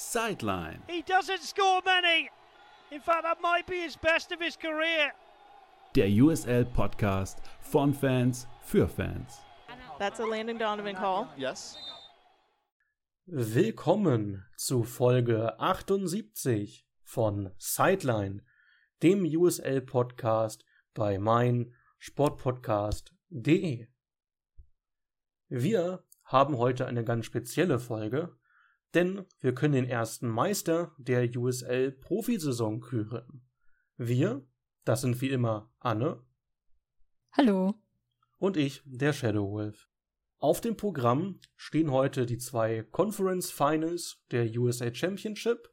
Sideline. He doesn't score many. In fact, that might be his best of his career. Der USL Podcast von Fans für Fans. That's a Landon Donovan call. Yes. Willkommen zu Folge 78 von Sideline, dem USL Podcast bei mein Sportpodcast.de. Wir haben heute eine ganz spezielle Folge, denn wir können den ersten Meister der USL Profisaison küren. Wir, das sind wie immer Anne. Hallo. Und ich, der Shadow Wolf. Auf dem Programm stehen heute die zwei Conference Finals der USA Championship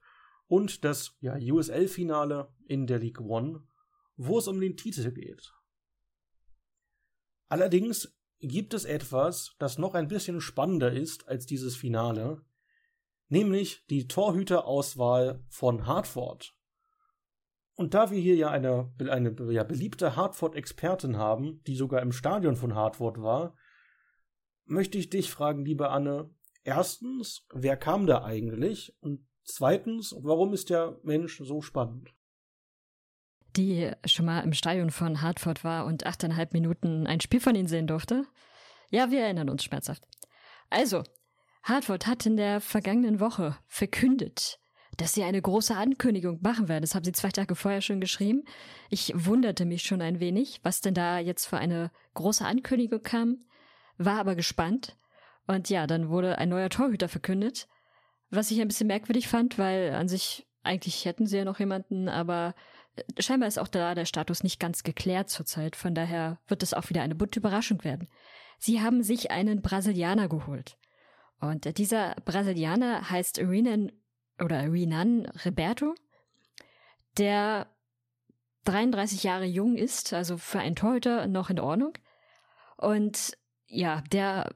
und das ja, USL-Finale in der League One, wo es um den Titel geht. Allerdings gibt es etwas, das noch ein bisschen spannender ist als dieses Finale, nämlich die Torhüterauswahl von Hartford. Und da wir hier ja eine, eine ja, beliebte Hartford-Expertin haben, die sogar im Stadion von Hartford war, möchte ich dich fragen, liebe Anne, erstens, wer kam da eigentlich? Und zweitens, warum ist der Mensch so spannend? Die schon mal im Stadion von Hartford war und achteinhalb Minuten ein Spiel von ihnen sehen durfte? Ja, wir erinnern uns schmerzhaft. Also, Hartford hat in der vergangenen Woche verkündet, dass sie eine große Ankündigung machen werden. Das haben sie zwei Tage vorher schon geschrieben. Ich wunderte mich schon ein wenig, was denn da jetzt für eine große Ankündigung kam, war aber gespannt. Und ja, dann wurde ein neuer Torhüter verkündet, was ich ein bisschen merkwürdig fand, weil an sich eigentlich hätten sie ja noch jemanden, aber scheinbar ist auch da der Status nicht ganz geklärt zurzeit. Von daher wird es auch wieder eine bunte Überraschung werden. Sie haben sich einen Brasilianer geholt. Und dieser Brasilianer heißt Renan oder Renan Roberto, der 33 Jahre jung ist, also für einen Torhüter noch in Ordnung. Und ja, der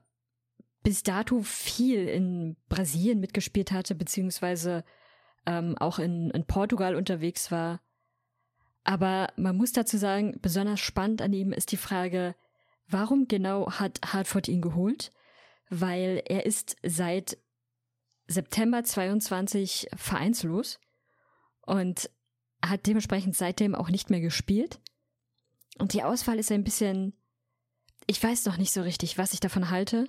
bis dato viel in Brasilien mitgespielt hatte, beziehungsweise ähm, auch in, in Portugal unterwegs war. Aber man muss dazu sagen, besonders spannend an ihm ist die Frage, warum genau hat Hartford ihn geholt? Weil er ist seit September 22 vereinslos und hat dementsprechend seitdem auch nicht mehr gespielt. Und die Auswahl ist ein bisschen, ich weiß noch nicht so richtig, was ich davon halte.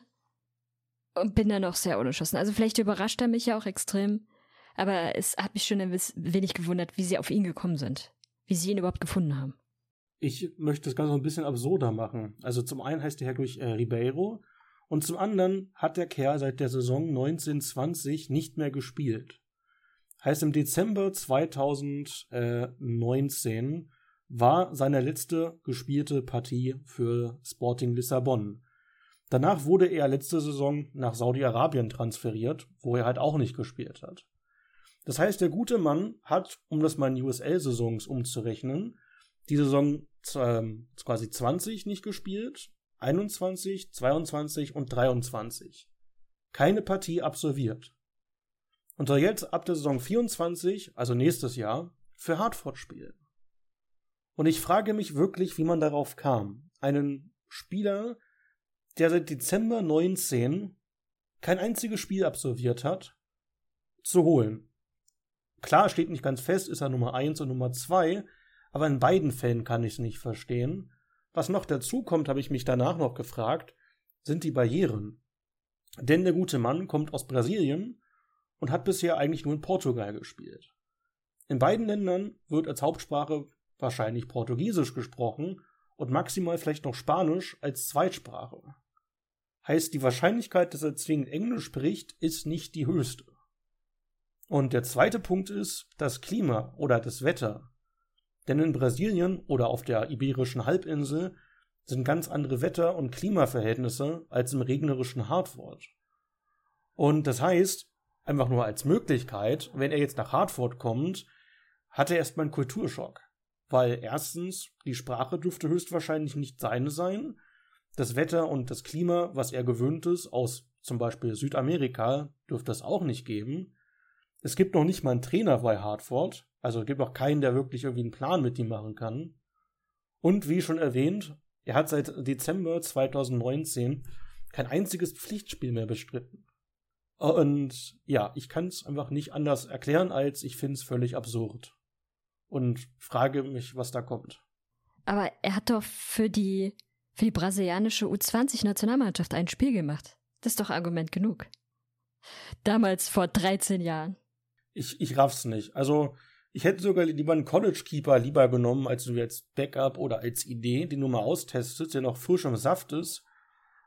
Und bin da noch sehr unentschlossen. Also vielleicht überrascht er mich ja auch extrem. Aber es hat mich schon ein wenig gewundert, wie sie auf ihn gekommen sind. Wie sie ihn überhaupt gefunden haben. Ich möchte das Ganze ein bisschen absurder machen. Also zum einen heißt der Herr durch äh, Ribeiro und zum anderen hat der Kerl seit der Saison 1920 nicht mehr gespielt. Heißt, im Dezember 2019 war seine letzte gespielte Partie für Sporting Lissabon. Danach wurde er letzte Saison nach Saudi-Arabien transferiert, wo er halt auch nicht gespielt hat. Das heißt, der gute Mann hat, um das mal in USL-Saisons umzurechnen, die Saison äh, quasi 20 nicht gespielt, 21, 22 und 23 keine Partie absolviert und soll jetzt ab der Saison 24, also nächstes Jahr, für Hartford spielen. Und ich frage mich wirklich, wie man darauf kam, einen Spieler, der seit Dezember 19 kein einziges Spiel absolviert hat, zu holen. Klar steht nicht ganz fest, ist er Nummer 1 und Nummer 2, aber in beiden Fällen kann ich es nicht verstehen. Was noch dazu kommt, habe ich mich danach noch gefragt, sind die Barrieren. Denn der gute Mann kommt aus Brasilien und hat bisher eigentlich nur in Portugal gespielt. In beiden Ländern wird als Hauptsprache wahrscheinlich Portugiesisch gesprochen und maximal vielleicht noch Spanisch als Zweitsprache. Heißt, die Wahrscheinlichkeit, dass er zwingend Englisch spricht, ist nicht die höchste. Und der zweite Punkt ist das Klima oder das Wetter. Denn in Brasilien oder auf der iberischen Halbinsel sind ganz andere Wetter- und Klimaverhältnisse als im regnerischen Hartford. Und das heißt, einfach nur als Möglichkeit, wenn er jetzt nach Hartford kommt, hat er erstmal einen Kulturschock. Weil erstens, die Sprache dürfte höchstwahrscheinlich nicht seine sein. Das Wetter und das Klima, was er gewöhnt ist, aus zum Beispiel Südamerika, dürfte es auch nicht geben. Es gibt noch nicht mal einen Trainer bei Hartford. Also es gibt auch keinen, der wirklich irgendwie einen Plan mit ihm machen kann. Und wie schon erwähnt, er hat seit Dezember 2019 kein einziges Pflichtspiel mehr bestritten. Und ja, ich kann es einfach nicht anders erklären, als ich finde es völlig absurd. Und frage mich, was da kommt. Aber er hat doch für die, für die brasilianische U20-Nationalmannschaft ein Spiel gemacht. Das ist doch Argument genug. Damals vor 13 Jahren. Ich, ich raff's nicht. Also, ich hätte sogar lieber einen College Keeper lieber genommen, als du jetzt Backup oder als Idee, den du mal austestest, der noch frisch im Saft ist,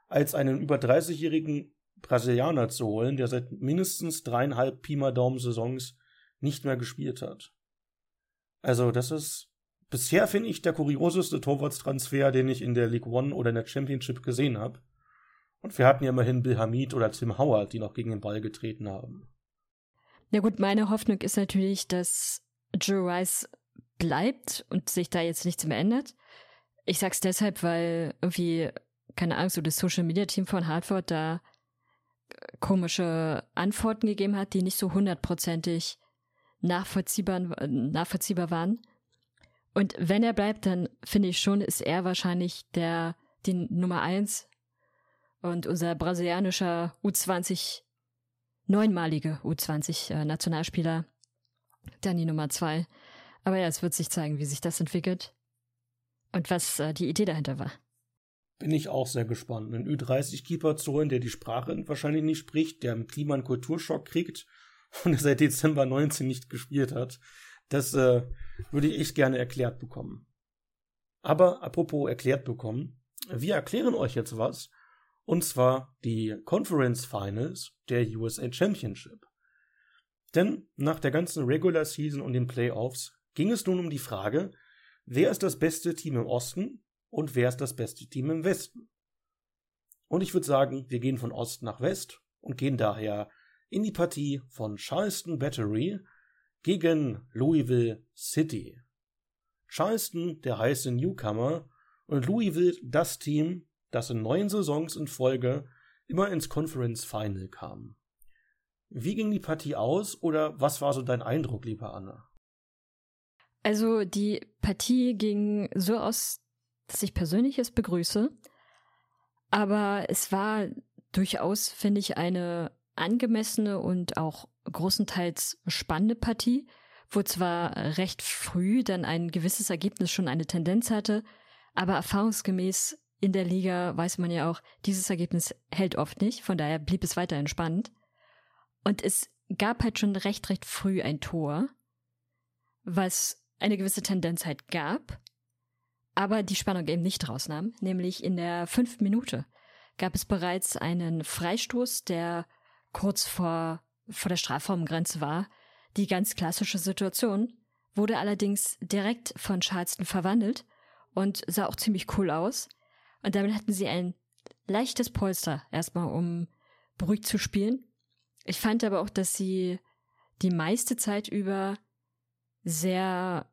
als einen über 30-jährigen Brasilianer zu holen, der seit mindestens dreieinhalb Pima Daumen Saisons nicht mehr gespielt hat. Also, das ist bisher, finde ich, der kurioseste Torwartstransfer, den ich in der League One oder in der Championship gesehen habe. Und wir hatten ja immerhin Bill Hamid oder Tim Howard, die noch gegen den Ball getreten haben. Na gut, meine Hoffnung ist natürlich, dass Joe Rice bleibt und sich da jetzt nichts mehr ändert. Ich sag's deshalb, weil irgendwie, keine Ahnung, so das Social Media Team von Hartford da komische Antworten gegeben hat, die nicht so hundertprozentig nachvollziehbar, nachvollziehbar waren. Und wenn er bleibt, dann finde ich schon, ist er wahrscheinlich der, die Nummer eins und unser brasilianischer U20, neunmalige U20-Nationalspieler, dann die Nummer zwei. Aber ja, es wird sich zeigen, wie sich das entwickelt und was äh, die Idee dahinter war. Bin ich auch sehr gespannt. Einen Ü30-Keeper zu holen, der die Sprache wahrscheinlich nicht spricht, der im Klima einen Kulturschock kriegt und seit Dezember 19 nicht gespielt hat. Das äh, würde ich echt gerne erklärt bekommen. Aber apropos erklärt bekommen, wir erklären euch jetzt was, und zwar die Conference Finals der USA Championship. Denn nach der ganzen Regular Season und den Playoffs ging es nun um die Frage, wer ist das beste Team im Osten und wer ist das beste Team im Westen. Und ich würde sagen, wir gehen von Ost nach West und gehen daher in die Partie von Charleston Battery gegen Louisville City. Charleston, der heiße Newcomer, und Louisville das Team, das in neun Saisons in Folge immer ins Conference Final kam. Wie ging die Partie aus oder was war so dein Eindruck, lieber Anna? Also die Partie ging so aus, dass ich persönlich es begrüße, aber es war durchaus, finde ich, eine angemessene und auch großenteils spannende Partie, wo zwar recht früh dann ein gewisses Ergebnis schon eine Tendenz hatte, aber erfahrungsgemäß in der Liga weiß man ja auch, dieses Ergebnis hält oft nicht, von daher blieb es weiterhin spannend. Und es gab halt schon recht, recht früh ein Tor, was eine gewisse Tendenz halt gab, aber die Spannung eben nicht rausnahm, nämlich in der fünften Minute gab es bereits einen Freistoß, der kurz vor, vor der Strafraumgrenze war. Die ganz klassische Situation wurde allerdings direkt von Charleston verwandelt und sah auch ziemlich cool aus. Und damit hatten sie ein leichtes Polster erstmal, um beruhigt zu spielen. Ich fand aber auch, dass sie die meiste Zeit über sehr,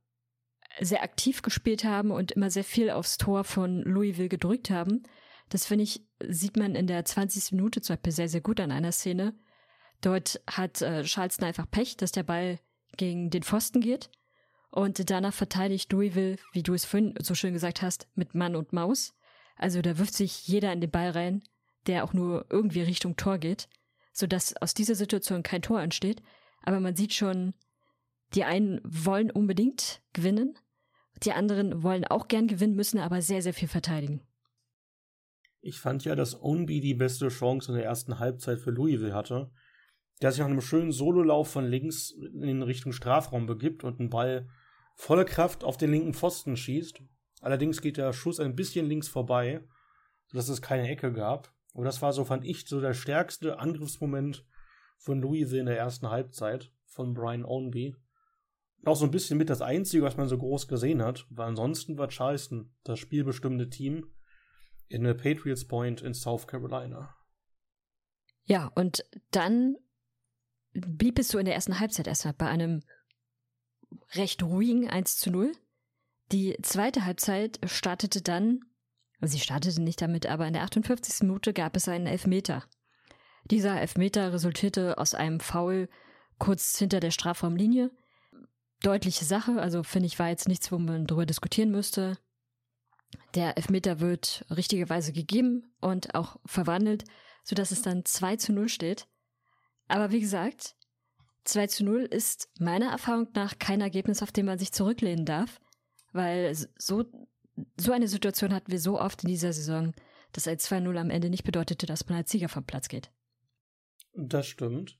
sehr aktiv gespielt haben und immer sehr viel aufs Tor von Louisville gedrückt haben. Das finde ich, sieht man in der 20. Minute zum Beispiel sehr, sehr gut an einer Szene. Dort hat äh, Charleston einfach Pech, dass der Ball gegen den Pfosten geht. Und danach verteidigt Louisville, wie du es vorhin so schön gesagt hast, mit Mann und Maus. Also da wirft sich jeder in den Ball rein, der auch nur irgendwie Richtung Tor geht, sodass aus dieser Situation kein Tor entsteht. Aber man sieht schon, die einen wollen unbedingt gewinnen, die anderen wollen auch gern gewinnen, müssen aber sehr, sehr viel verteidigen. Ich fand ja, dass Ownby die beste Chance in der ersten Halbzeit für Louisville hatte. Der sich nach einem schönen Sololauf von links in Richtung Strafraum begibt und einen Ball volle Kraft auf den linken Pfosten schießt. Allerdings geht der Schuss ein bisschen links vorbei, sodass es keine Ecke gab. Und das war so, fand ich, so der stärkste Angriffsmoment von Louisville in der ersten Halbzeit von Brian Ownby. Auch so ein bisschen mit das Einzige, was man so groß gesehen hat, weil ansonsten war Charleston das spielbestimmende Team in der Patriots Point in South Carolina. Ja, und dann blieb es so in der ersten Halbzeit erstmal bei einem recht ruhigen 1 zu 0. Die zweite Halbzeit startete dann, sie startete nicht damit, aber in der 58. Minute gab es einen Elfmeter. Dieser Elfmeter resultierte aus einem Foul kurz hinter der Strafraumlinie. Deutliche Sache, also finde ich, war jetzt nichts, wo man drüber diskutieren müsste. Der Elfmeter wird richtigerweise gegeben und auch verwandelt, sodass es dann 2 zu 0 steht. Aber wie gesagt, 2 zu 0 ist meiner Erfahrung nach kein Ergebnis, auf dem man sich zurücklehnen darf, weil so, so eine Situation hatten wir so oft in dieser Saison, dass ein 2-0 am Ende nicht bedeutete, dass man als Sieger vom Platz geht. Das stimmt.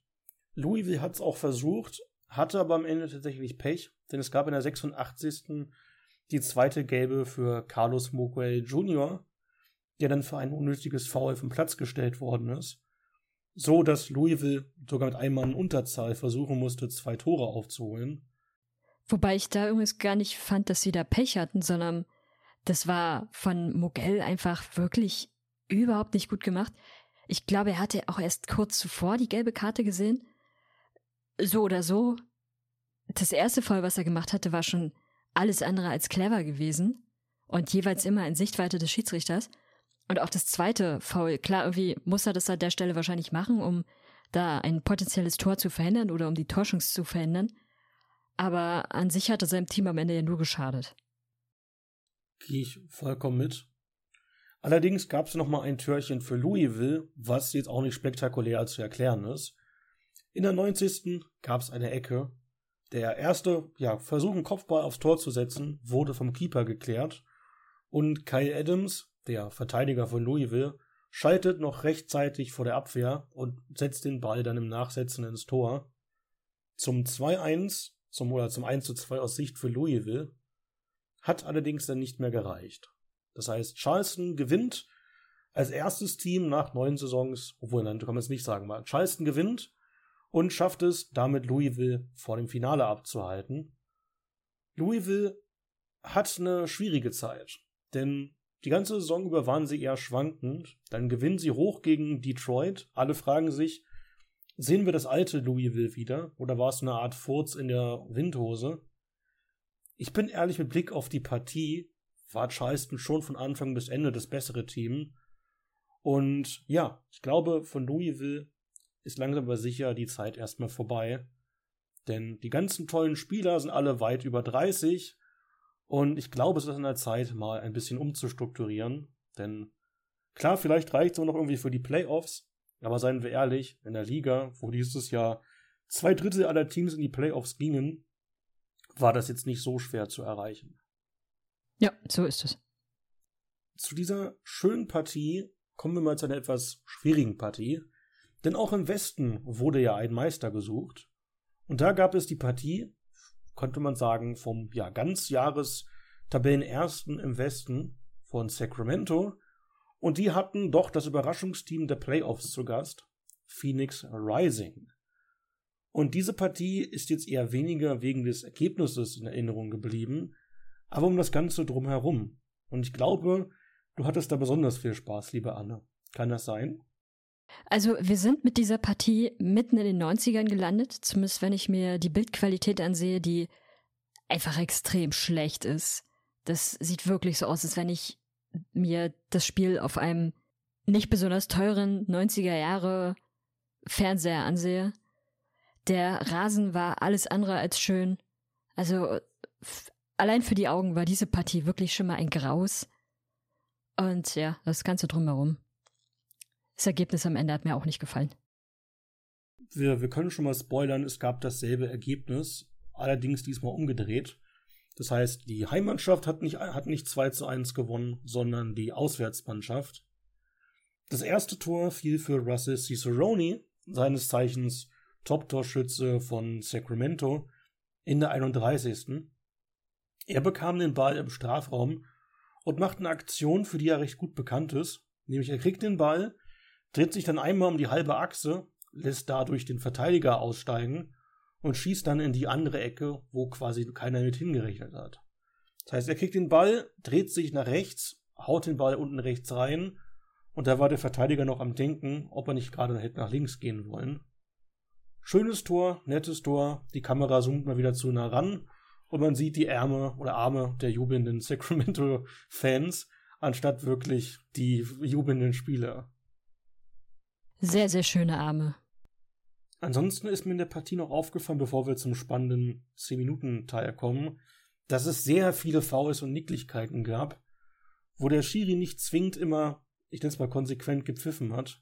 Louisville hat es auch versucht, hatte aber am Ende tatsächlich Pech, denn es gab in der 86. die zweite Gelbe für Carlos Moguel Jr., der dann für ein unnötiges Foul vom Platz gestellt worden ist. So dass Louisville sogar mit einem Mann Unterzahl versuchen musste, zwei Tore aufzuholen. Wobei ich da übrigens gar nicht fand, dass sie da Pech hatten, sondern das war von Mogel einfach wirklich überhaupt nicht gut gemacht. Ich glaube, er hatte auch erst kurz zuvor die gelbe Karte gesehen. So oder so. Das erste Foul, was er gemacht hatte, war schon alles andere als clever gewesen und jeweils immer in Sichtweite des Schiedsrichters. Und auch das zweite Foul, klar, irgendwie muss er das an der Stelle wahrscheinlich machen, um da ein potenzielles Tor zu verhindern oder um die Torschance zu verhindern. Aber an sich hat er seinem Team am Ende ja nur geschadet. Gehe ich vollkommen mit. Allerdings gab es noch mal ein Türchen für Louisville, was jetzt auch nicht spektakulär zu erklären ist. In der 90. gab es eine Ecke. Der erste ja, Versuch, einen Kopfball aufs Tor zu setzen, wurde vom Keeper geklärt. Und Kyle Adams, der Verteidiger von Louisville, schaltet noch rechtzeitig vor der Abwehr und setzt den Ball dann im Nachsetzen ins Tor. Zum 2-1, zum, oder zum 1-2 aus Sicht für Louisville, hat allerdings dann nicht mehr gereicht. Das heißt, Charleston gewinnt als erstes Team nach neun Saisons, obwohl, nein, du kannst es nicht sagen, mal. Charleston gewinnt und schafft es, damit Louisville vor dem Finale abzuhalten. Louisville hat eine schwierige Zeit, denn die ganze Saison über waren sie eher schwankend. Dann gewinnen sie hoch gegen Detroit. Alle fragen sich, sehen wir das alte Louisville wieder oder war es eine Art Furz in der Windhose? Ich bin ehrlich mit Blick auf die Partie, war Charleston schon von Anfang bis Ende das bessere Team. Und ja, ich glaube, von Louisville ist langsam aber sicher die Zeit erstmal vorbei. Denn die ganzen tollen Spieler sind alle weit über 30. Und ich glaube, es ist an der Zeit, mal ein bisschen umzustrukturieren. Denn klar, vielleicht reicht es auch noch irgendwie für die Playoffs. Aber seien wir ehrlich, in der Liga, wo dieses Jahr zwei Drittel aller Teams in die Playoffs gingen, war das jetzt nicht so schwer zu erreichen. Ja, so ist es. Zu dieser schönen Partie kommen wir mal zu einer etwas schwierigen Partie. Denn auch im Westen wurde ja ein Meister gesucht. Und da gab es die Partie, konnte man sagen, vom ja, Ganzjahres Tabellenersten im Westen von Sacramento. Und die hatten doch das Überraschungsteam der Playoffs zu Gast, Phoenix Rising. Und diese Partie ist jetzt eher weniger wegen des Ergebnisses in Erinnerung geblieben, aber um das Ganze drumherum. Und ich glaube, du hattest da besonders viel Spaß, liebe Anne. Kann das sein? Also wir sind mit dieser Partie mitten in den 90ern gelandet, zumindest wenn ich mir die Bildqualität ansehe, die einfach extrem schlecht ist. Das sieht wirklich so aus, als wenn ich mir das Spiel auf einem nicht besonders teuren 90er Jahre Fernseher ansehe. Der Rasen war alles andere als schön. Also allein für die Augen war diese Partie wirklich schon mal ein Graus. Und ja, das Ganze drumherum. Das Ergebnis am Ende hat mir auch nicht gefallen. Wir, wir können schon mal spoilern, es gab dasselbe Ergebnis, allerdings diesmal umgedreht. Das heißt, die Heimmannschaft hat nicht, hat nicht 2 zu 1 gewonnen, sondern die Auswärtsmannschaft. Das erste Tor fiel für Russell Cicerone, seines Zeichens Top-Torschütze von Sacramento, in der 31. Er bekam den Ball im Strafraum und macht eine Aktion, für die er recht gut bekannt ist. Nämlich er kriegt den Ball, dreht sich dann einmal um die halbe Achse, lässt dadurch den Verteidiger aussteigen und schießt dann in die andere Ecke, wo quasi keiner mit hingerechnet hat. Das heißt, er kriegt den Ball, dreht sich nach rechts, haut den Ball unten rechts rein und da war der Verteidiger noch am Denken, ob er nicht gerade hätte nach links gehen wollen. Schönes Tor, nettes Tor, die Kamera zoomt mal wieder zu nah ran und man sieht die Ärme oder Arme der jubelnden Sacramento-Fans, anstatt wirklich die jubelnden Spieler. Sehr, sehr schöne Arme. Ansonsten ist mir in der Partie noch aufgefallen, bevor wir zum spannenden 10-Minuten-Teil kommen, dass es sehr viele Fouls und Nicklichkeiten gab, wo der Schiri nicht zwingend immer, ich nenne es mal konsequent, gepfiffen hat.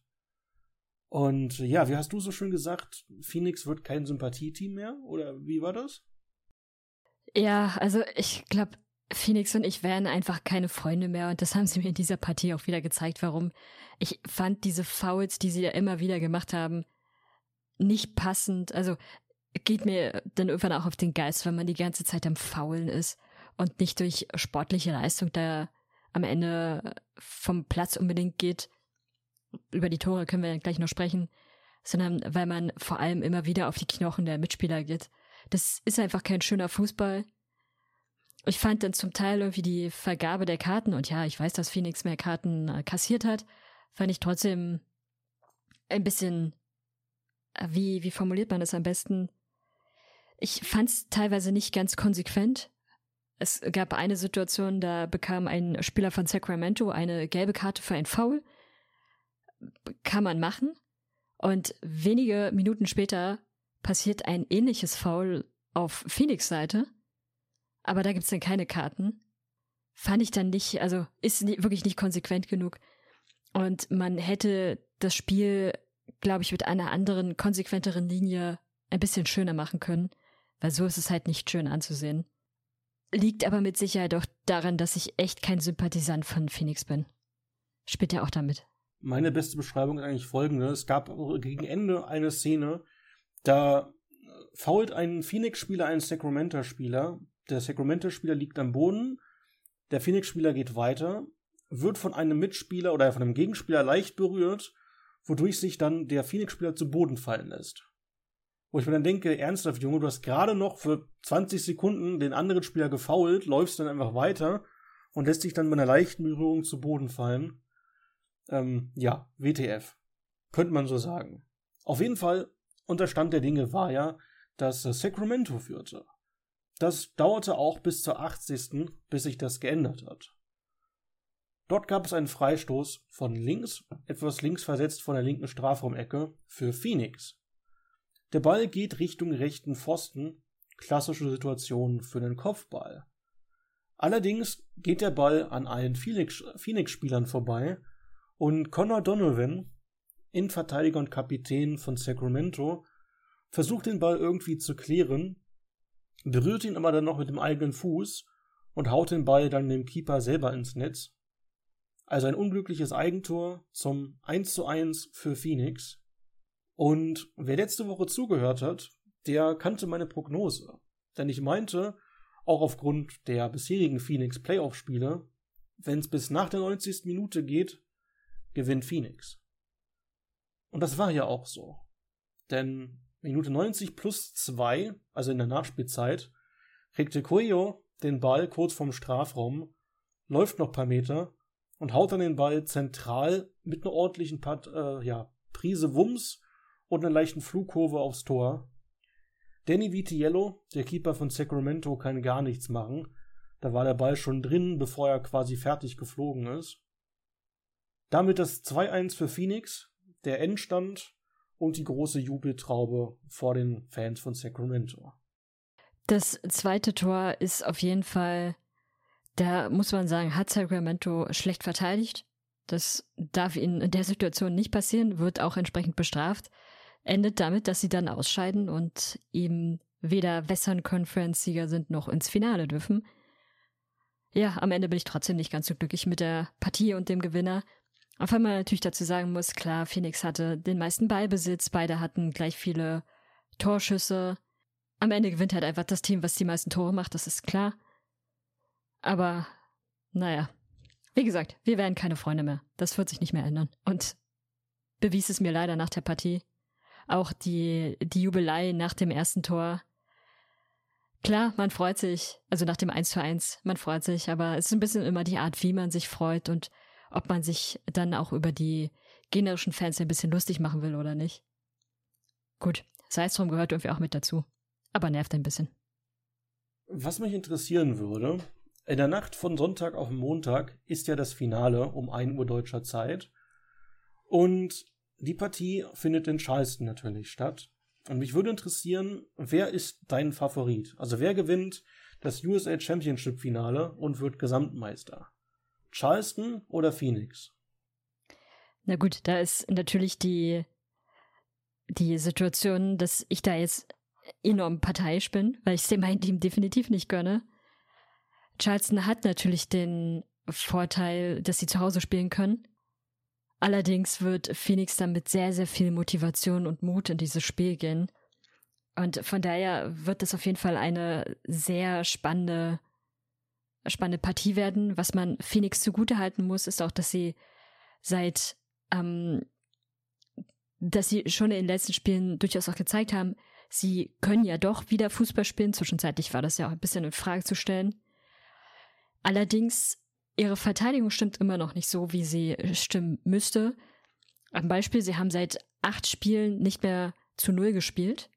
Und ja, wie hast du so schön gesagt, Phoenix wird kein Sympathieteam mehr? Oder wie war das? Ja, also ich glaube, Phoenix und ich wären einfach keine Freunde mehr und das haben sie mir in dieser Partie auch wieder gezeigt, warum. Ich fand diese Fouls, die sie ja immer wieder gemacht haben, nicht passend. Also geht mir dann irgendwann auch auf den Geist, wenn man die ganze Zeit am Faulen ist und nicht durch sportliche Leistung da am Ende vom Platz unbedingt geht. Über die Tore können wir gleich noch sprechen, sondern weil man vor allem immer wieder auf die Knochen der Mitspieler geht. Das ist einfach kein schöner Fußball ich fand dann zum Teil irgendwie die Vergabe der Karten, und ja, ich weiß, dass Phoenix mehr Karten äh, kassiert hat, fand ich trotzdem ein bisschen, äh, wie, wie formuliert man das am besten? Ich fand es teilweise nicht ganz konsequent. Es gab eine Situation, da bekam ein Spieler von Sacramento eine gelbe Karte für ein Foul. Kann man machen. Und wenige Minuten später passiert ein ähnliches Foul auf Phoenix Seite aber da gibt's dann keine Karten. Fand ich dann nicht, also ist wirklich nicht konsequent genug. Und man hätte das Spiel, glaube ich, mit einer anderen, konsequenteren Linie ein bisschen schöner machen können, weil so ist es halt nicht schön anzusehen. Liegt aber mit Sicherheit auch daran, dass ich echt kein Sympathisant von Phoenix bin. Spielt ja auch damit. Meine beste Beschreibung ist eigentlich folgende. Es gab gegen Ende eine Szene, da fault ein Phoenix-Spieler einen Sacramento-Spieler der Sacramento-Spieler liegt am Boden, der Phoenix-Spieler geht weiter, wird von einem Mitspieler oder von einem Gegenspieler leicht berührt, wodurch sich dann der Phoenix-Spieler zu Boden fallen lässt. Wo ich mir dann denke, ernsthaft, Junge, du hast gerade noch für 20 Sekunden den anderen Spieler gefoult, läufst dann einfach weiter und lässt dich dann bei einer leichten Berührung zu Boden fallen. Ähm, ja, WTF. Könnte man so sagen. Auf jeden Fall, und der Stand der Dinge war ja, dass Sacramento führte. Das dauerte auch bis zur 80. bis sich das geändert hat. Dort gab es einen Freistoß von links, etwas links versetzt von der linken Strafraumecke, für Phoenix. Der Ball geht Richtung rechten Pfosten, klassische Situation für den Kopfball. Allerdings geht der Ball an allen Phoenix-Spielern vorbei und Connor Donovan, Innenverteidiger und Kapitän von Sacramento, versucht den Ball irgendwie zu klären, berührt ihn aber dann noch mit dem eigenen Fuß und haut den Ball dann dem Keeper selber ins Netz. Also ein unglückliches Eigentor zum 1 zu 1 für Phoenix. Und wer letzte Woche zugehört hat, der kannte meine Prognose. Denn ich meinte, auch aufgrund der bisherigen Phoenix Playoff-Spiele, wenn es bis nach der 90. Minute geht, gewinnt Phoenix. Und das war ja auch so. Denn Minute 90 plus 2, also in der Nachspielzeit, kriegte Cuello den Ball kurz vorm Strafraum, läuft noch ein paar Meter und haut dann den Ball zentral mit einer ordentlichen Part, äh, ja, Prise Wumms und einer leichten Flugkurve aufs Tor. Danny Vitiello, der Keeper von Sacramento, kann gar nichts machen. Da war der Ball schon drin, bevor er quasi fertig geflogen ist. Damit das 2-1 für Phoenix, der Endstand und die große Jubeltraube vor den Fans von Sacramento. Das zweite Tor ist auf jeden Fall, da muss man sagen, hat Sacramento schlecht verteidigt. Das darf ihnen in der Situation nicht passieren, wird auch entsprechend bestraft. Endet damit, dass sie dann ausscheiden und eben weder Western Conference-Sieger sind noch ins Finale dürfen. Ja, am Ende bin ich trotzdem nicht ganz so glücklich mit der Partie und dem Gewinner. Auch wenn man natürlich dazu sagen muss, klar, Phoenix hatte den meisten Ballbesitz, beide hatten gleich viele Torschüsse. Am Ende gewinnt halt einfach das Team, was die meisten Tore macht, das ist klar. Aber, naja. Wie gesagt, wir werden keine Freunde mehr. Das wird sich nicht mehr ändern. Und bewies es mir leider nach der Partie. Auch die, die Jubelei nach dem ersten Tor. Klar, man freut sich, also nach dem 1 zu 1, man freut sich, aber es ist ein bisschen immer die Art, wie man sich freut und ob man sich dann auch über die generischen Fans ein bisschen lustig machen will oder nicht. Gut, sei es drum gehört irgendwie auch mit dazu. Aber nervt ein bisschen. Was mich interessieren würde, in der Nacht von Sonntag auf Montag ist ja das Finale um 1 Uhr deutscher Zeit. Und die Partie findet in Charleston natürlich statt. Und mich würde interessieren, wer ist dein Favorit? Also wer gewinnt das USA Championship Finale und wird Gesamtmeister? Charleston oder Phoenix? Na gut, da ist natürlich die die Situation, dass ich da jetzt enorm parteiisch bin, weil ich es dem mein Team definitiv nicht gönne. Charleston hat natürlich den Vorteil, dass sie zu Hause spielen können. Allerdings wird Phoenix dann mit sehr, sehr viel Motivation und Mut in dieses Spiel gehen. Und von daher wird es auf jeden Fall eine sehr spannende, spannende Partie werden. Was man Phoenix zugutehalten muss, ist auch, dass sie seit, ähm, dass sie schon in den letzten Spielen durchaus auch gezeigt haben, sie können ja doch wieder Fußball spielen. Zwischenzeitlich war das ja auch ein bisschen in Frage zu stellen. Allerdings, ihre Verteidigung stimmt immer noch nicht so, wie sie stimmen müsste. Am Beispiel, sie haben seit acht Spielen nicht mehr zu Null gespielt.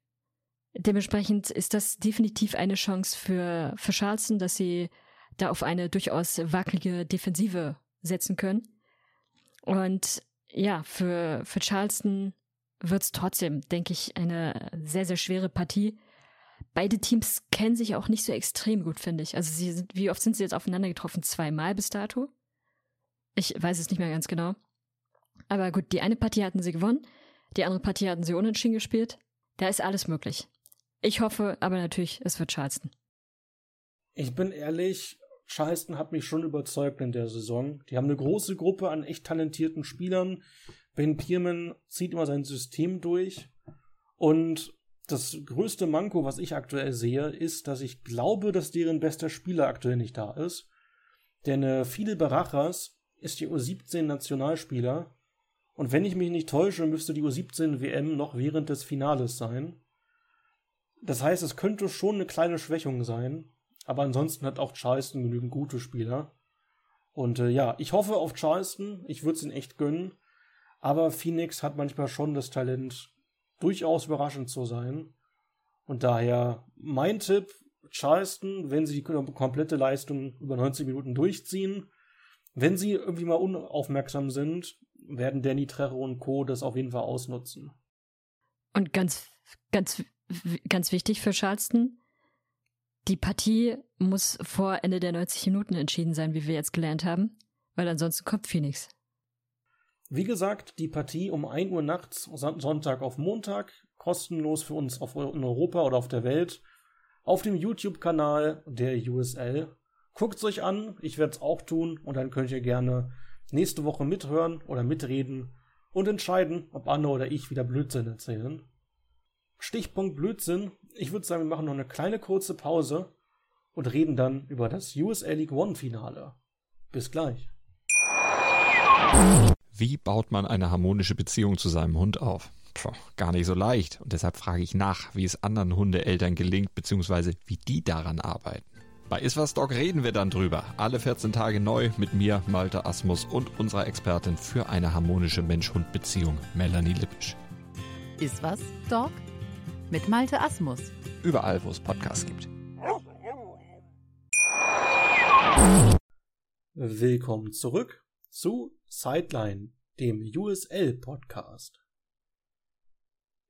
Dementsprechend ist das definitiv eine Chance für, für Charleston, dass sie da auf eine durchaus wackelige Defensive setzen können. Und ja, für, für Charleston wird es trotzdem, denke ich, eine sehr, sehr schwere Partie. Beide Teams kennen sich auch nicht so extrem gut, finde ich. Also sie sind, wie oft sind sie jetzt aufeinander getroffen? Zweimal bis dato? Ich weiß es nicht mehr ganz genau. Aber gut, die eine Partie hatten sie gewonnen, die andere Partie hatten sie unentschieden gespielt. Da ist alles möglich. Ich hoffe aber natürlich, es wird Charleston. Ich bin ehrlich, Charleston hat mich schon überzeugt in der Saison. Die haben eine große Gruppe an echt talentierten Spielern. Ben Pierman zieht immer sein System durch. Und das größte Manko, was ich aktuell sehe, ist, dass ich glaube, dass deren bester Spieler aktuell nicht da ist. Denn äh, viele Barachas ist die U17-Nationalspieler. Und wenn ich mich nicht täusche, müsste die U17-WM noch während des Finales sein. Das heißt, es könnte schon eine kleine Schwächung sein. Aber ansonsten hat auch Charleston genügend gute Spieler. Und äh, ja, ich hoffe auf Charleston. Ich würde es ihnen echt gönnen. Aber Phoenix hat manchmal schon das Talent, durchaus überraschend zu sein. Und daher mein Tipp, Charleston, wenn sie die komplette Leistung über 90 Minuten durchziehen, wenn sie irgendwie mal unaufmerksam sind, werden Danny Trejo und Co. das auf jeden Fall ausnutzen. Und ganz, ganz, ganz wichtig für Charleston, die Partie muss vor Ende der 90 Minuten entschieden sein, wie wir jetzt gelernt haben, weil ansonsten kommt Phoenix. Wie gesagt, die Partie um 1 Uhr nachts, Sonntag auf Montag, kostenlos für uns in Europa oder auf der Welt, auf dem YouTube-Kanal der USL. Guckt es euch an, ich werde es auch tun und dann könnt ihr gerne nächste Woche mithören oder mitreden und entscheiden, ob Anne oder ich wieder Blödsinn erzählen. Stichpunkt Blödsinn. Ich würde sagen, wir machen noch eine kleine kurze Pause und reden dann über das USL League One Finale. Bis gleich. Wie baut man eine harmonische Beziehung zu seinem Hund auf? Puh, gar nicht so leicht. Und deshalb frage ich nach, wie es anderen Hundeeltern gelingt, beziehungsweise wie die daran arbeiten. Bei Iswas Dog reden wir dann drüber. Alle 14 Tage neu mit mir, Malte Asmus und unserer Expertin für eine harmonische Mensch-Hund-Beziehung, Melanie Lippisch. Iswas Dog? Mit Malte Asmus. Überall, wo es Podcasts gibt. Willkommen zurück zu Sideline, dem USL-Podcast.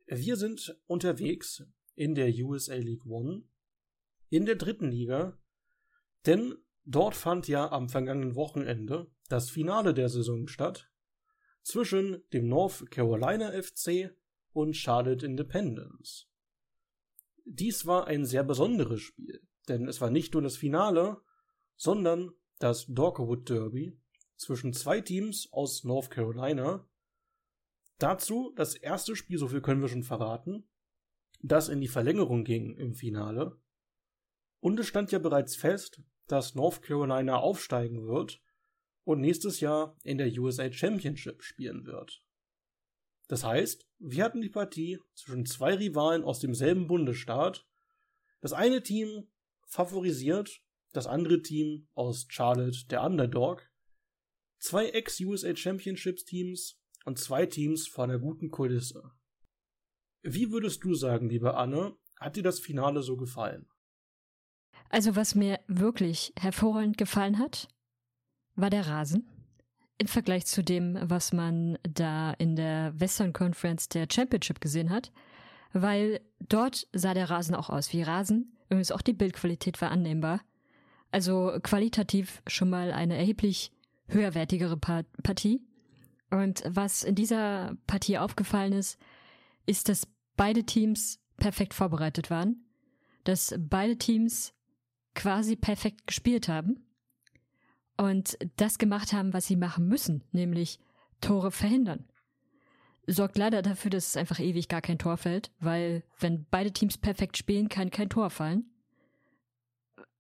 Wir sind unterwegs in der USL League One, in der dritten Liga, denn dort fand ja am vergangenen Wochenende das Finale der Saison statt zwischen dem North Carolina FC und Charlotte Independence. Dies war ein sehr besonderes Spiel, denn es war nicht nur das Finale, sondern das Dorkerwood Derby zwischen zwei Teams aus North Carolina. Dazu das erste Spiel, so viel können wir schon verraten, das in die Verlängerung ging im Finale. Und es stand ja bereits fest, dass North Carolina aufsteigen wird und nächstes Jahr in der USA Championship spielen wird. Das heißt, wir hatten die Partie zwischen zwei Rivalen aus demselben Bundesstaat. Das eine Team favorisiert, das andere Team aus Charlotte, der Underdog, zwei Ex-USA Championships Teams und zwei Teams vor einer guten Kulisse. Wie würdest du sagen, liebe Anne, hat dir das Finale so gefallen? Also was mir wirklich hervorragend gefallen hat, war der Rasen. Im Vergleich zu dem, was man da in der Western Conference der Championship gesehen hat, weil dort sah der Rasen auch aus wie Rasen. Übrigens auch die Bildqualität war annehmbar. Also qualitativ schon mal eine erheblich höherwertigere Partie. Und was in dieser Partie aufgefallen ist, ist, dass beide Teams perfekt vorbereitet waren, dass beide Teams quasi perfekt gespielt haben und das gemacht haben, was sie machen müssen, nämlich Tore verhindern. Sorgt leider dafür, dass es einfach ewig gar kein Tor fällt, weil wenn beide Teams perfekt spielen, kann kein Tor fallen.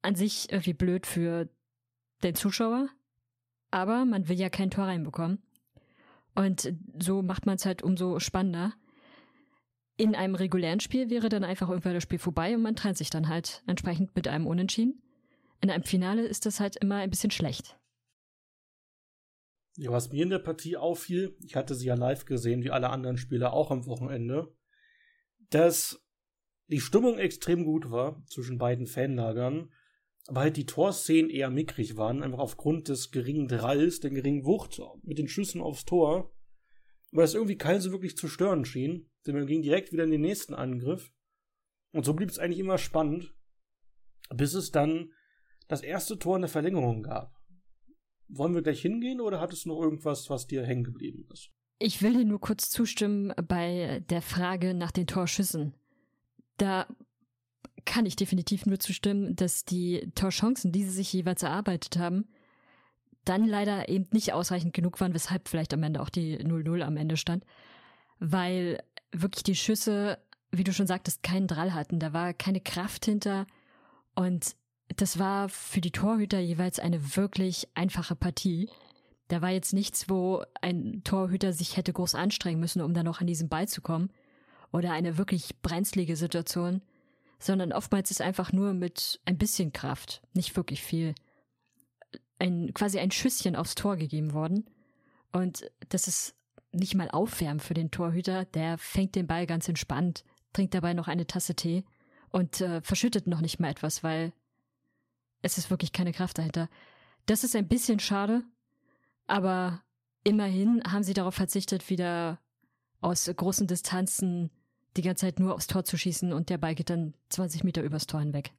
An sich irgendwie blöd für den Zuschauer, aber man will ja kein Tor reinbekommen. Und so macht man es halt umso spannender. In einem regulären Spiel wäre dann einfach irgendwann das Spiel vorbei und man trennt sich dann halt entsprechend mit einem Unentschieden. In einem Finale ist das halt immer ein bisschen schlecht. Ja, was mir in der Partie auffiel, ich hatte sie ja live gesehen, wie alle anderen Spieler auch am Wochenende, dass die Stimmung extrem gut war zwischen beiden Fanlagern, aber halt die Torszenen eher mickrig waren, einfach aufgrund des geringen Dralls, der geringen Wucht mit den Schüssen aufs Tor, weil es irgendwie keinen so wirklich zu stören schien, denn man ging direkt wieder in den nächsten Angriff. Und so blieb es eigentlich immer spannend, bis es dann das erste Tor in der Verlängerung gab. Wollen wir gleich hingehen oder hattest du noch irgendwas, was dir hängen geblieben ist? Ich will dir nur kurz zustimmen bei der Frage nach den Torschüssen. Da kann ich definitiv nur zustimmen, dass die Torchancen, die sie sich jeweils erarbeitet haben, dann leider eben nicht ausreichend genug waren, weshalb vielleicht am Ende auch die 0-0 am Ende stand. Weil wirklich die Schüsse, wie du schon sagtest, keinen Drall hatten. Da war keine Kraft hinter. Und das war für die Torhüter jeweils eine wirklich einfache Partie. Da war jetzt nichts, wo ein Torhüter sich hätte groß anstrengen müssen, um dann noch an diesen Ball zu kommen. Oder eine wirklich brenzlige Situation. Sondern oftmals ist einfach nur mit ein bisschen Kraft, nicht wirklich viel, ein, quasi ein Schüsschen aufs Tor gegeben worden. Und das ist nicht mal Aufwärmen für den Torhüter. Der fängt den Ball ganz entspannt, trinkt dabei noch eine Tasse Tee und äh, verschüttet noch nicht mal etwas, weil es ist wirklich keine Kraft dahinter. Das ist ein bisschen schade, aber immerhin haben sie darauf verzichtet, wieder aus großen Distanzen die ganze Zeit nur aufs Tor zu schießen und der Ball geht dann 20 Meter übers Tor hinweg.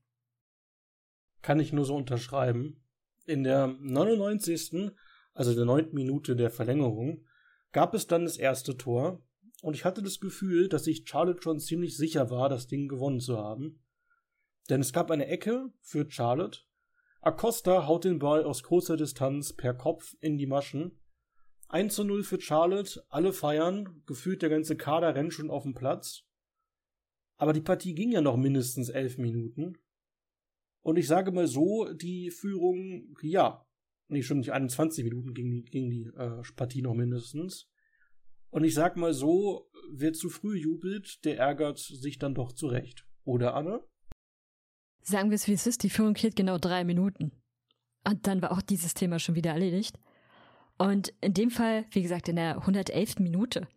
Kann ich nur so unterschreiben. In der 99. also der neunten Minute der Verlängerung gab es dann das erste Tor und ich hatte das Gefühl, dass sich Charlotte schon ziemlich sicher war, das Ding gewonnen zu haben. Denn es gab eine Ecke für Charlotte. Acosta haut den Ball aus kurzer Distanz per Kopf in die Maschen. 1 zu 0 für Charlotte, alle feiern, gefühlt der ganze Kader rennt schon auf dem Platz. Aber die Partie ging ja noch mindestens elf Minuten. Und ich sage mal so, die Führung, ja, nee, stimmt nicht, 21 Minuten ging die, ging die äh, Partie noch mindestens. Und ich sag mal so, wer zu früh jubelt, der ärgert sich dann doch zurecht. Oder, Anne? Sagen wir es wie es ist, die Führung hielt genau drei Minuten. Und dann war auch dieses Thema schon wieder erledigt. Und in dem Fall, wie gesagt, in der 111. Minute,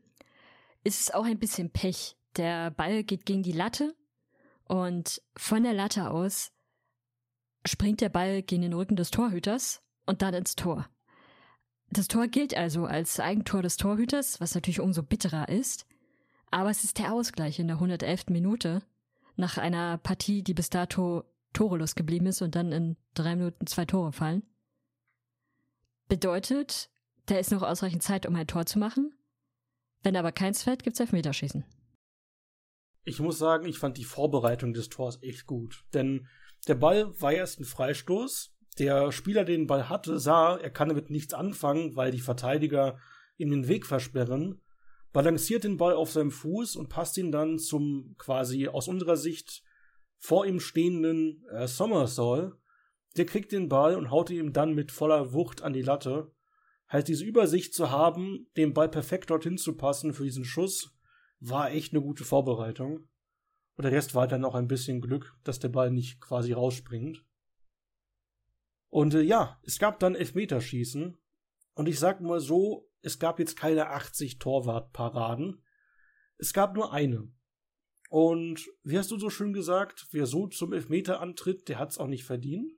ist es auch ein bisschen Pech. Der Ball geht gegen die Latte und von der Latte aus springt der Ball gegen den Rücken des Torhüters und dann ins Tor. Das Tor gilt also als Eigentor des Torhüters, was natürlich umso bitterer ist. Aber es ist der Ausgleich in der 111. Minute nach einer Partie, die bis dato torelos geblieben ist und dann in drei Minuten zwei Tore fallen. Bedeutet, da ist noch ausreichend Zeit, um ein Tor zu machen. Wenn aber keins fällt, gibt's Elfmeterschießen. Ich muss sagen, ich fand die Vorbereitung des Tors echt gut. Denn der Ball war erst ein Freistoß. Der Spieler, der den Ball hatte, sah, er kann damit nichts anfangen, weil die Verteidiger ihm den Weg versperren, balanciert den Ball auf seinem Fuß und passt ihn dann zum quasi aus unserer Sicht vor ihm stehenden äh, Somersault. Der kriegt den Ball und haut ihn dann mit voller Wucht an die Latte. Halt diese Übersicht zu haben, den Ball perfekt dorthin zu passen für diesen Schuss, war echt eine gute Vorbereitung. Und der Rest war dann auch ein bisschen Glück, dass der Ball nicht quasi rausspringt. Und äh, ja, es gab dann Elfmeterschießen. Und ich sag mal so, es gab jetzt keine 80 Torwartparaden. Es gab nur eine. Und wie hast du so schön gesagt, wer so zum Elfmeter antritt, der hat's auch nicht verdient.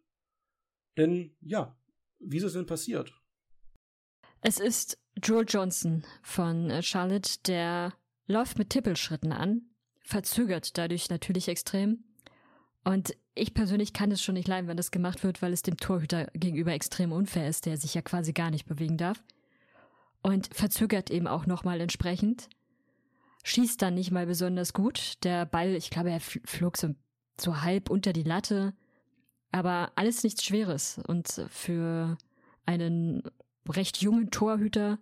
Denn ja, wie ist es denn passiert? Es ist Joel Johnson von äh, Charlotte, der läuft mit Tippelschritten an, verzögert dadurch natürlich extrem. Und ich persönlich kann es schon nicht leiden, wenn das gemacht wird, weil es dem Torhüter gegenüber extrem unfair ist, der sich ja quasi gar nicht bewegen darf. Und verzögert eben auch nochmal entsprechend. schießt dann nicht mal besonders gut. Der Ball, ich glaube, er flog so, so halb unter die Latte. Aber alles nichts Schweres. Und für einen recht jungen Torhüter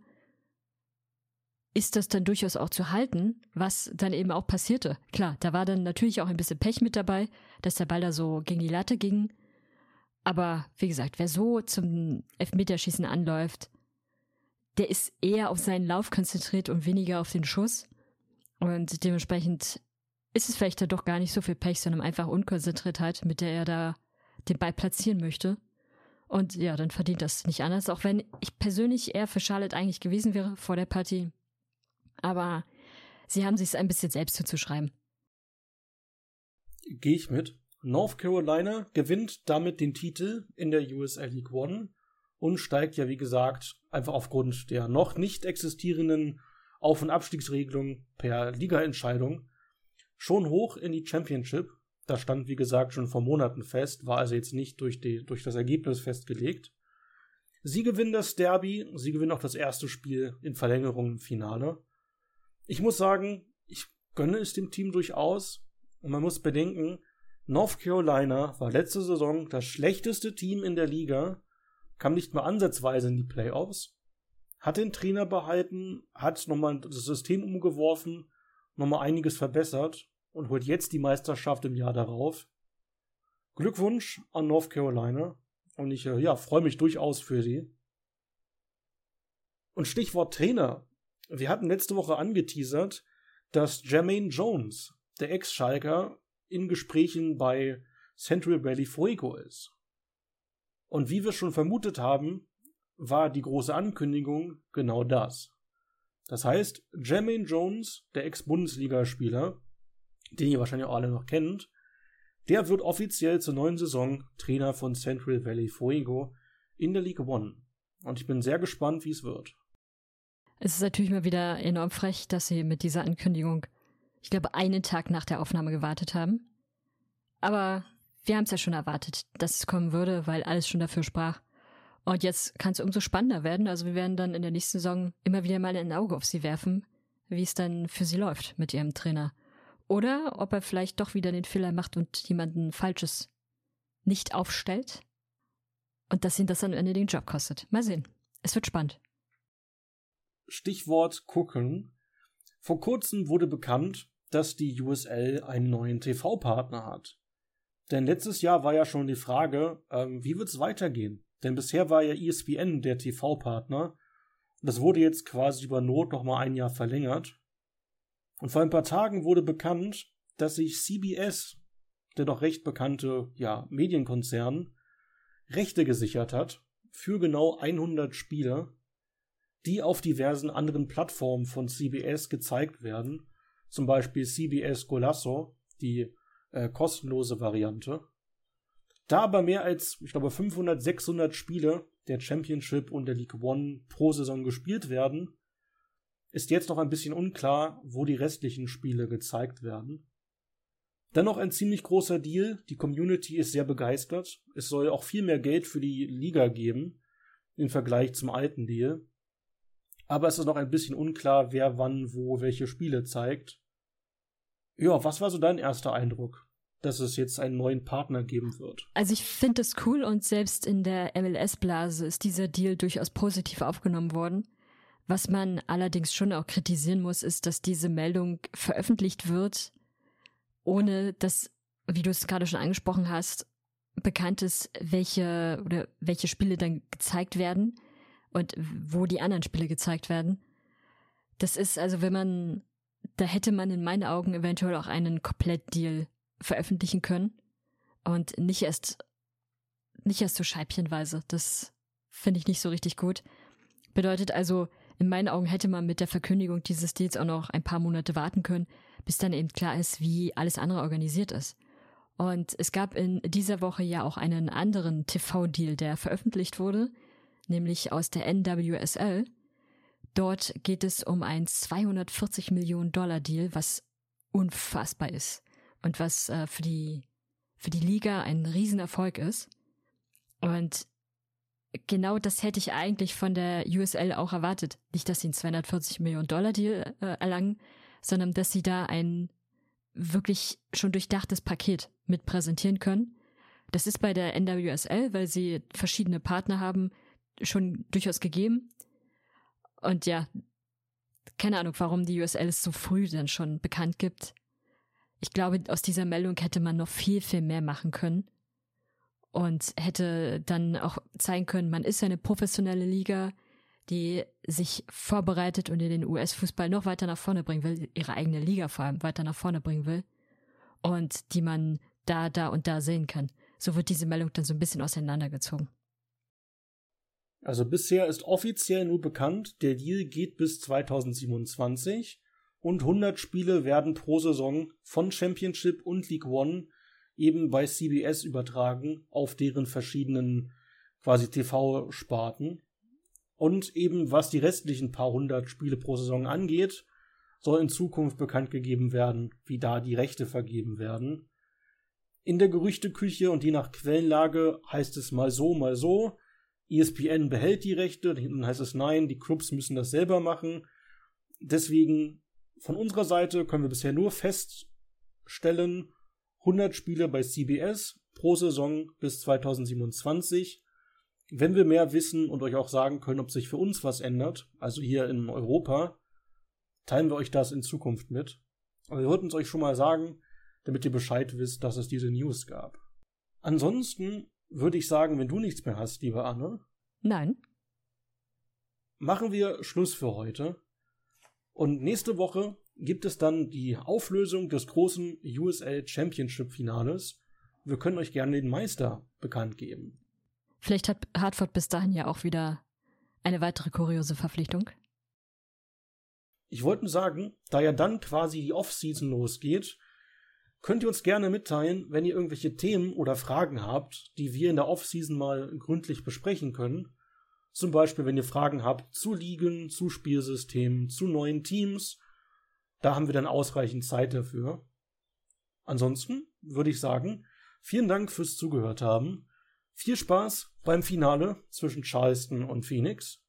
ist das dann durchaus auch zu halten, was dann eben auch passierte. Klar, da war dann natürlich auch ein bisschen Pech mit dabei, dass der Ball da so gegen die Latte ging. Aber wie gesagt, wer so zum Elfmeterschießen anläuft, der ist eher auf seinen Lauf konzentriert und weniger auf den Schuss. Und dementsprechend ist es vielleicht da doch gar nicht so viel Pech, sondern einfach Unkonzentriertheit, mit der er da den Ball platzieren möchte. Und ja, dann verdient das nicht anders, auch wenn ich persönlich eher für Charlotte eigentlich gewesen wäre vor der Partie aber sie haben sich es ein bisschen selbst zuzuschreiben. Gehe ich mit. North Carolina gewinnt damit den Titel in der USL League One und steigt ja, wie gesagt, einfach aufgrund der noch nicht existierenden Auf- und Abstiegsregelung per Ligaentscheidung schon hoch in die Championship. Das stand, wie gesagt, schon vor Monaten fest, war also jetzt nicht durch, die, durch das Ergebnis festgelegt. Sie gewinnen das Derby, sie gewinnen auch das erste Spiel in Verlängerung im Finale ich muss sagen, ich gönne es dem Team durchaus. Und man muss bedenken, North Carolina war letzte Saison das schlechteste Team in der Liga, kam nicht mal ansatzweise in die Playoffs, hat den Trainer behalten, hat nochmal das System umgeworfen, nochmal einiges verbessert und holt jetzt die Meisterschaft im Jahr darauf. Glückwunsch an North Carolina und ich äh, ja, freue mich durchaus für sie. Und Stichwort Trainer. Wir hatten letzte Woche angeteasert, dass Jermaine Jones, der Ex-Schalker, in Gesprächen bei Central Valley Fuego ist. Und wie wir schon vermutet haben, war die große Ankündigung genau das. Das heißt, Jermaine Jones, der Ex-Bundesligaspieler, den ihr wahrscheinlich auch alle noch kennt, der wird offiziell zur neuen Saison Trainer von Central Valley Fuego in der League One. Und ich bin sehr gespannt, wie es wird. Es ist natürlich mal wieder enorm frech, dass sie mit dieser Ankündigung, ich glaube, einen Tag nach der Aufnahme gewartet haben. Aber wir haben es ja schon erwartet, dass es kommen würde, weil alles schon dafür sprach. Und jetzt kann es umso spannender werden. Also wir werden dann in der nächsten Saison immer wieder mal ein Auge auf sie werfen, wie es dann für sie läuft mit ihrem Trainer. Oder ob er vielleicht doch wieder den Fehler macht und jemanden Falsches nicht aufstellt. Und dass ihn das dann am Ende den Job kostet. Mal sehen. Es wird spannend. Stichwort gucken. Vor kurzem wurde bekannt, dass die USL einen neuen TV-Partner hat. Denn letztes Jahr war ja schon die Frage, ähm, wie wird's weitergehen? Denn bisher war ja ESPN der TV-Partner. Das wurde jetzt quasi über Not noch mal ein Jahr verlängert. Und vor ein paar Tagen wurde bekannt, dass sich CBS, der doch recht bekannte ja, Medienkonzern, Rechte gesichert hat für genau 100 Spieler die auf diversen anderen Plattformen von CBS gezeigt werden. Zum Beispiel CBS Golasso, die äh, kostenlose Variante. Da aber mehr als, ich glaube, 500, 600 Spiele der Championship und der League One pro Saison gespielt werden, ist jetzt noch ein bisschen unklar, wo die restlichen Spiele gezeigt werden. Dennoch ein ziemlich großer Deal. Die Community ist sehr begeistert. Es soll auch viel mehr Geld für die Liga geben im Vergleich zum alten Deal. Aber es ist noch ein bisschen unklar, wer wann wo welche Spiele zeigt. Ja, was war so dein erster Eindruck, dass es jetzt einen neuen Partner geben wird? Also ich finde es cool und selbst in der MLS-Blase ist dieser Deal durchaus positiv aufgenommen worden. Was man allerdings schon auch kritisieren muss, ist, dass diese Meldung veröffentlicht wird, ohne dass, wie du es gerade schon angesprochen hast, bekannt ist, welche oder welche Spiele dann gezeigt werden und wo die anderen Spiele gezeigt werden. Das ist also, wenn man, da hätte man in meinen Augen eventuell auch einen Komplettdeal veröffentlichen können und nicht erst, nicht erst so scheibchenweise. Das finde ich nicht so richtig gut. Bedeutet also, in meinen Augen hätte man mit der Verkündigung dieses Deals auch noch ein paar Monate warten können, bis dann eben klar ist, wie alles andere organisiert ist. Und es gab in dieser Woche ja auch einen anderen TV-Deal, der veröffentlicht wurde, nämlich aus der NWSL. Dort geht es um ein 240 Millionen Dollar Deal, was unfassbar ist und was äh, für die für die Liga ein Riesenerfolg ist. Und genau das hätte ich eigentlich von der USL auch erwartet. Nicht, dass sie einen 240 Millionen Dollar Deal äh, erlangen, sondern dass sie da ein wirklich schon durchdachtes Paket mit präsentieren können. Das ist bei der NWSL, weil sie verschiedene Partner haben, schon durchaus gegeben. Und ja, keine Ahnung, warum die USL es so früh dann schon bekannt gibt. Ich glaube, aus dieser Meldung hätte man noch viel, viel mehr machen können und hätte dann auch zeigen können, man ist eine professionelle Liga, die sich vorbereitet und in den US-Fußball noch weiter nach vorne bringen will, ihre eigene Liga vor allem weiter nach vorne bringen will und die man da, da und da sehen kann. So wird diese Meldung dann so ein bisschen auseinandergezogen. Also bisher ist offiziell nur bekannt, der Deal geht bis 2027 und 100 Spiele werden pro Saison von Championship und League One eben bei CBS übertragen auf deren verschiedenen quasi TV-Sparten. Und eben was die restlichen paar hundert Spiele pro Saison angeht, soll in Zukunft bekannt gegeben werden, wie da die Rechte vergeben werden. In der Gerüchteküche und je nach Quellenlage heißt es mal so, mal so. ESPN behält die Rechte, hinten heißt es nein, die Clubs müssen das selber machen. Deswegen von unserer Seite können wir bisher nur feststellen, 100 Spiele bei CBS pro Saison bis 2027. Wenn wir mehr wissen und euch auch sagen können, ob sich für uns was ändert, also hier in Europa, teilen wir euch das in Zukunft mit. Aber wir wollten es euch schon mal sagen, damit ihr Bescheid wisst, dass es diese News gab. Ansonsten würde ich sagen, wenn du nichts mehr hast, liebe Anne. Nein. Machen wir Schluss für heute. Und nächste Woche gibt es dann die Auflösung des großen USL Championship Finales. Wir können euch gerne den Meister bekannt geben. Vielleicht hat Hartford bis dahin ja auch wieder eine weitere kuriose Verpflichtung. Ich wollte nur sagen, da ja dann quasi die Offseason losgeht, könnt ihr uns gerne mitteilen, wenn ihr irgendwelche Themen oder Fragen habt, die wir in der Offseason mal gründlich besprechen können. Zum Beispiel, wenn ihr Fragen habt zu Ligen, zu Spielsystemen, zu neuen Teams. Da haben wir dann ausreichend Zeit dafür. Ansonsten würde ich sagen, vielen Dank fürs Zugehört haben. Viel Spaß beim Finale zwischen Charleston und Phoenix.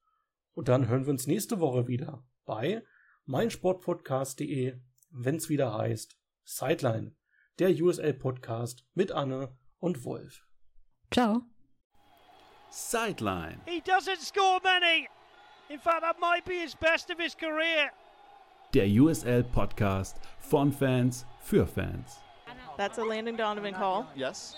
Und dann hören wir uns nächste Woche wieder bei meinsportpodcast.de, wenn es wieder heißt Sideline, der USL-Podcast mit Anne und Wolf. Ciao. Sideline. He doesn't score many. In fact, that might be his best of his career. Der USL Podcast von Fans für Fans. That's a Landon Donovan call. Yes.